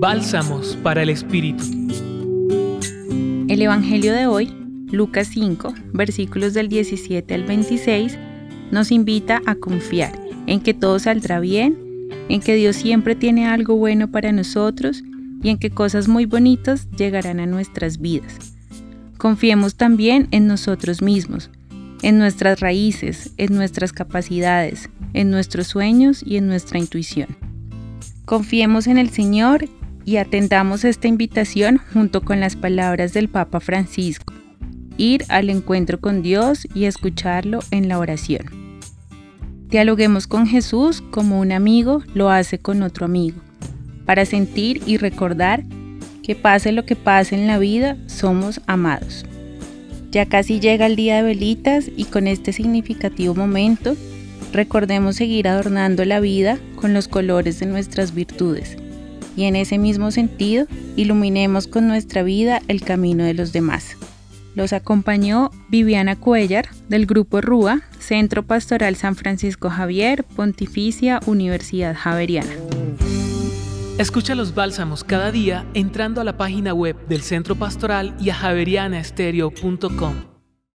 Bálsamos para el Espíritu. El Evangelio de hoy, Lucas 5, versículos del 17 al 26, nos invita a confiar en que todo saldrá bien, en que Dios siempre tiene algo bueno para nosotros y en que cosas muy bonitas llegarán a nuestras vidas. Confiemos también en nosotros mismos, en nuestras raíces, en nuestras capacidades, en nuestros sueños y en nuestra intuición. Confiemos en el Señor y atendamos esta invitación junto con las palabras del Papa Francisco, ir al encuentro con Dios y escucharlo en la oración. Dialoguemos con Jesús como un amigo lo hace con otro amigo, para sentir y recordar que pase lo que pase en la vida, somos amados. Ya casi llega el día de velitas y con este significativo momento recordemos seguir adornando la vida con los colores de nuestras virtudes y en ese mismo sentido iluminemos con nuestra vida el camino de los demás. Los acompañó Viviana Cuellar del Grupo RUA, Centro Pastoral San Francisco Javier, Pontificia Universidad Javeriana. Escucha los bálsamos cada día entrando a la página web del Centro Pastoral y a javerianaestereo.com.